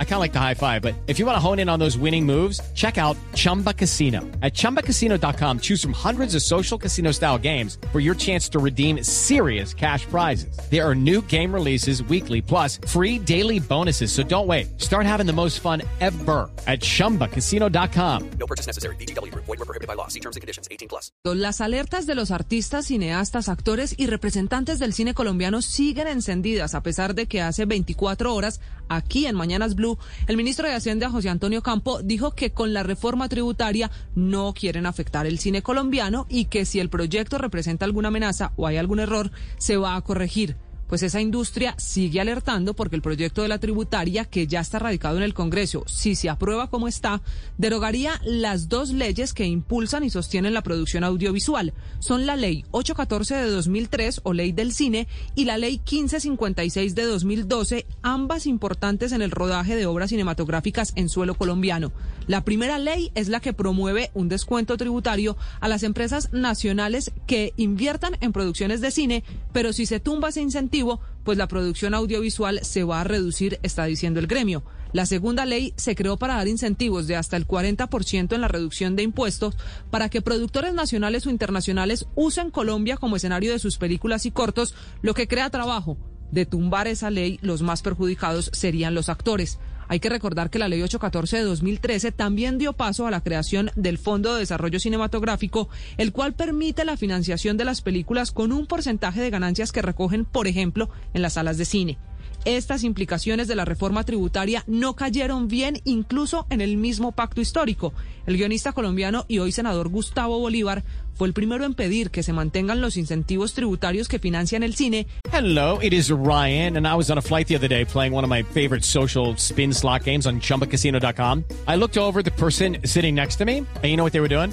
I kind of like the high five, but if you want to hone in on those winning moves, check out Chumba Casino. At ChumbaCasino.com, choose from hundreds of social casino style games for your chance to redeem serious cash prizes. There are new game releases weekly, plus free daily bonuses. So don't wait. Start having the most fun ever at ChumbaCasino.com. No purchase necessary. BGW. Void were prohibited by law. See terms and conditions. 18 plus. Las alertas de los artistas, cineastas, actores y representantes del cine colombiano siguen encendidas a pesar de que hace 24 horas, aquí en Mañanas Blue, el ministro de Hacienda, José Antonio Campo, dijo que con la reforma tributaria no quieren afectar el cine colombiano y que si el proyecto representa alguna amenaza o hay algún error, se va a corregir pues esa industria sigue alertando porque el proyecto de la tributaria, que ya está radicado en el Congreso, si se aprueba como está, derogaría las dos leyes que impulsan y sostienen la producción audiovisual. Son la Ley 814 de 2003 o Ley del Cine y la Ley 1556 de 2012, ambas importantes en el rodaje de obras cinematográficas en suelo colombiano. La primera ley es la que promueve un descuento tributario a las empresas nacionales que inviertan en producciones de cine, pero si se tumba ese incentivo, pues la producción audiovisual se va a reducir, está diciendo el gremio. La segunda ley se creó para dar incentivos de hasta el 40% en la reducción de impuestos para que productores nacionales o internacionales usen Colombia como escenario de sus películas y cortos, lo que crea trabajo. De tumbar esa ley, los más perjudicados serían los actores. Hay que recordar que la Ley 814 de 2013 también dio paso a la creación del Fondo de Desarrollo Cinematográfico, el cual permite la financiación de las películas con un porcentaje de ganancias que recogen, por ejemplo, en las salas de cine. Estas implicaciones de la reforma tributaria no cayeron bien incluso en el mismo pacto histórico. El guionista colombiano y hoy senador Gustavo Bolívar fue el primero en pedir que se mantengan los incentivos tributarios que financian el cine. Hello, it is Ryan, and I was on a flight the other day playing one of my favorite social spin slot games on chumbacasino.com. I looked over the person sitting next to me, and you know what they were doing?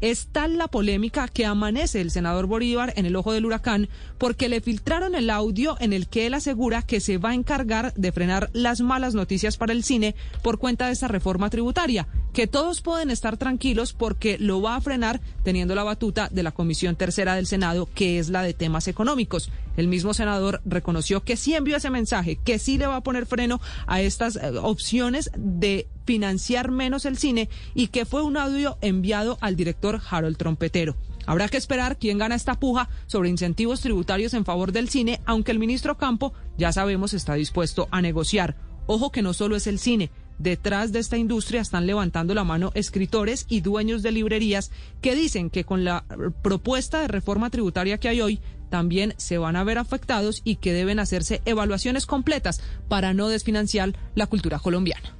Es tal la polémica que amanece el senador Bolívar en el ojo del huracán porque le filtraron el audio en el que él asegura que se va a encargar de frenar las malas noticias para el cine por cuenta de esta reforma tributaria, que todos pueden estar tranquilos porque lo va a frenar teniendo la batuta de la Comisión Tercera del Senado, que es la de temas económicos. El mismo senador reconoció que sí envió ese mensaje, que sí le va a poner freno a estas eh, opciones de financiar menos el cine y que fue un audio enviado al director Harold Trompetero. Habrá que esperar quién gana esta puja sobre incentivos tributarios en favor del cine, aunque el ministro Campo ya sabemos está dispuesto a negociar. Ojo que no solo es el cine. Detrás de esta industria están levantando la mano escritores y dueños de librerías que dicen que con la propuesta de reforma tributaria que hay hoy también se van a ver afectados y que deben hacerse evaluaciones completas para no desfinanciar la cultura colombiana.